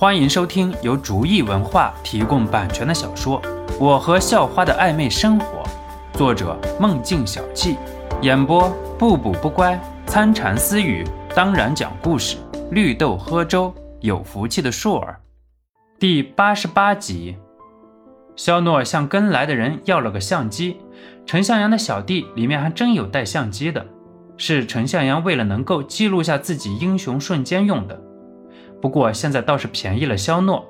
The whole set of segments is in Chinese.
欢迎收听由竹意文化提供版权的小说《我和校花的暧昧生活》，作者梦境小憩，演播不补不乖、参禅私语，当然讲故事，绿豆喝粥，有福气的硕儿。第八十八集，肖诺向跟来的人要了个相机，陈向阳的小弟里面还真有带相机的，是陈向阳为了能够记录下自己英雄瞬间用的。不过现在倒是便宜了肖诺。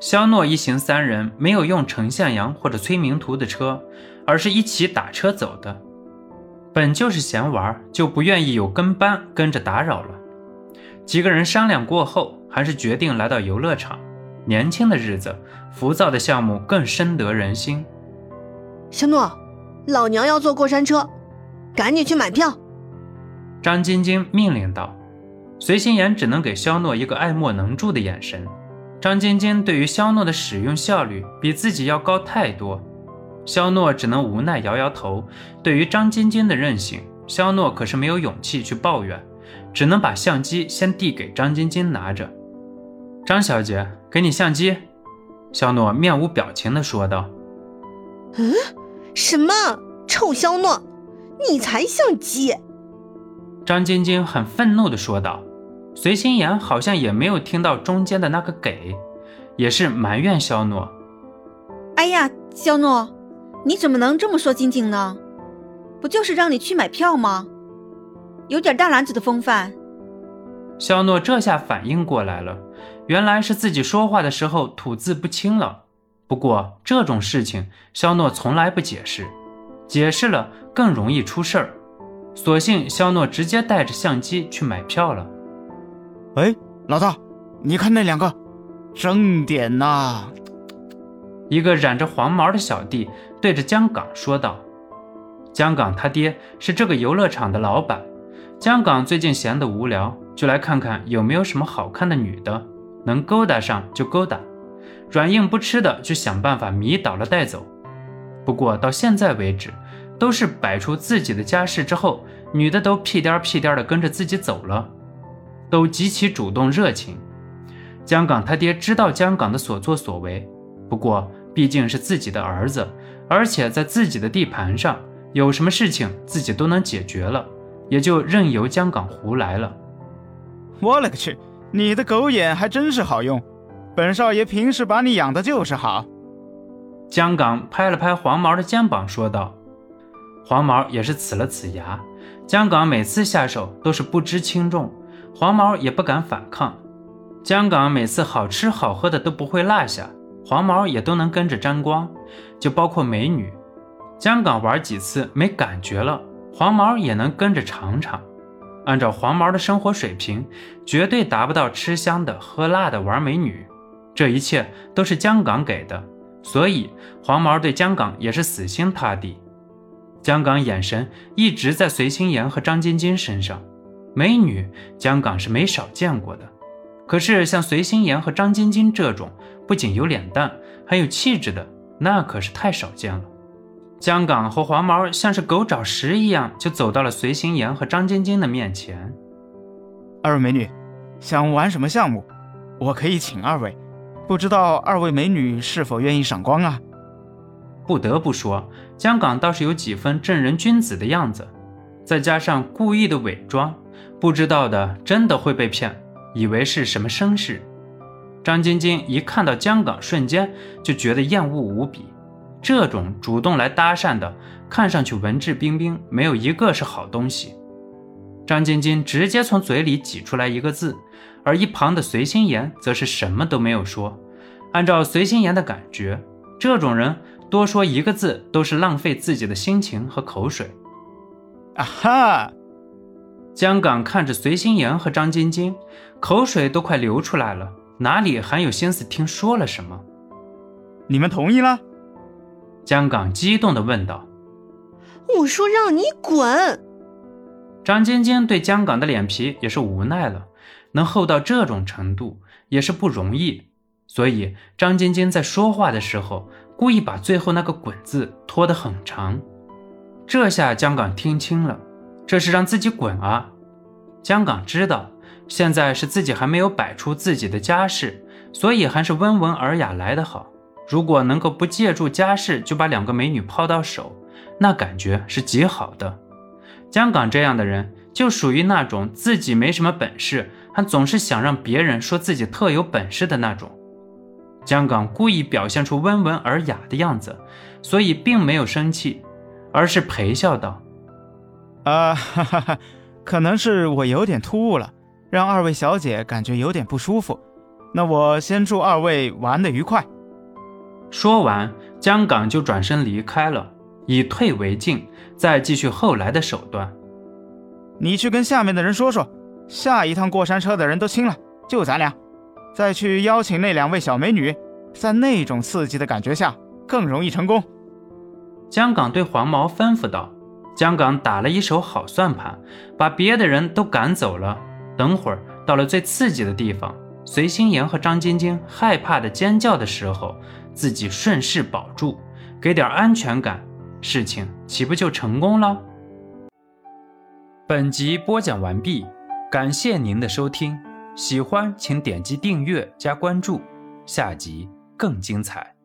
肖诺一行三人没有用陈向阳或者崔明图的车，而是一起打车走的。本就是闲玩，就不愿意有跟班跟着打扰了。几个人商量过后，还是决定来到游乐场。年轻的日子，浮躁的项目更深得人心。肖诺，老娘要坐过山车，赶紧去买票。张晶晶命令道。随心言只能给肖诺一个爱莫能助的眼神。张晶晶对于肖诺的使用效率比自己要高太多，肖诺只能无奈摇摇头。对于张晶晶的任性，肖诺可是没有勇气去抱怨，只能把相机先递给张晶晶拿着。张小姐，给你相机。肖诺面无表情地说道：“嗯，什么？臭肖诺，你才相机！”张晶晶很愤怒地说道。随心言好像也没有听到中间的那个给，也是埋怨肖诺。哎呀，肖诺，你怎么能这么说晶晶呢？不就是让你去买票吗？有点大男子的风范。肖诺这下反应过来了，原来是自己说话的时候吐字不清了。不过这种事情，肖诺从来不解释，解释了更容易出事儿。索性肖诺直接带着相机去买票了。哎，老大，你看那两个，正点呐！一个染着黄毛的小弟对着江港说道：“江港他爹是这个游乐场的老板。江港最近闲得无聊，就来看看有没有什么好看的女的，能勾搭上就勾搭，软硬不吃的就想办法迷倒了带走。不过到现在为止，都是摆出自己的家世之后，女的都屁颠屁颠的跟着自己走了。”都极其主动热情，江港他爹知道江港的所作所为，不过毕竟是自己的儿子，而且在自己的地盘上，有什么事情自己都能解决了，也就任由江港胡来了。我勒个去，你的狗眼还真是好用，本少爷平时把你养的就是好。江港拍了拍黄毛的肩膀说道，黄毛也是呲了呲牙。江港每次下手都是不知轻重。黄毛也不敢反抗，江港每次好吃好喝的都不会落下，黄毛也都能跟着沾光，就包括美女。江港玩几次没感觉了，黄毛也能跟着尝尝。按照黄毛的生活水平，绝对达不到吃香的喝辣的玩美女。这一切都是江港给的，所以黄毛对江港也是死心塌地。江港眼神一直在随心言和张晶晶身上。美女江港是没少见过的，可是像随心言和张晶晶这种不仅有脸蛋，还有气质的，那可是太少见了。江港和黄毛像是狗找食一样，就走到了随心言和张晶晶的面前。二位美女，想玩什么项目？我可以请二位，不知道二位美女是否愿意赏光啊？不得不说，江港倒是有几分正人君子的样子，再加上故意的伪装。不知道的真的会被骗，以为是什么绅士。张晶晶一看到江岗，瞬间就觉得厌恶无比。这种主动来搭讪的，看上去文质彬彬，没有一个是好东西。张晶晶直接从嘴里挤出来一个字，而一旁的随心言则是什么都没有说。按照随心言的感觉，这种人多说一个字都是浪费自己的心情和口水。啊哈！江港看着随心言和张晶晶，口水都快流出来了，哪里还有心思听说了什么？你们同意了？江港激动地问道。我说让你滚！张晶晶对江港的脸皮也是无奈了，能厚到这种程度也是不容易，所以张晶晶在说话的时候，故意把最后那个“滚”字拖得很长。这下江港听清了。这是让自己滚啊！江岗知道，现在是自己还没有摆出自己的家世，所以还是温文尔雅来得好。如果能够不借助家世就把两个美女抛到手，那感觉是极好的。江港这样的人就属于那种自己没什么本事，还总是想让别人说自己特有本事的那种。江港故意表现出温文尔雅的样子，所以并没有生气，而是陪笑道：“啊，哈哈哈，可能是我有点突兀了，让二位小姐感觉有点不舒服。那我先祝二位玩的愉快。”说完，江港就转身离开了，以退为进，再继续后来的手段。你去跟下面的人说说，下一趟过山车的人都清了，就咱俩。再去邀请那两位小美女，在那种刺激的感觉下，更容易成功。江港对黄毛吩咐道：“江港打了一手好算盘，把别的人都赶走了。等会儿到了最刺激的地方，随心妍和张晶晶害怕的尖叫的时候。”自己顺势保住，给点安全感，事情岂不就成功了？本集播讲完毕，感谢您的收听，喜欢请点击订阅加关注，下集更精彩。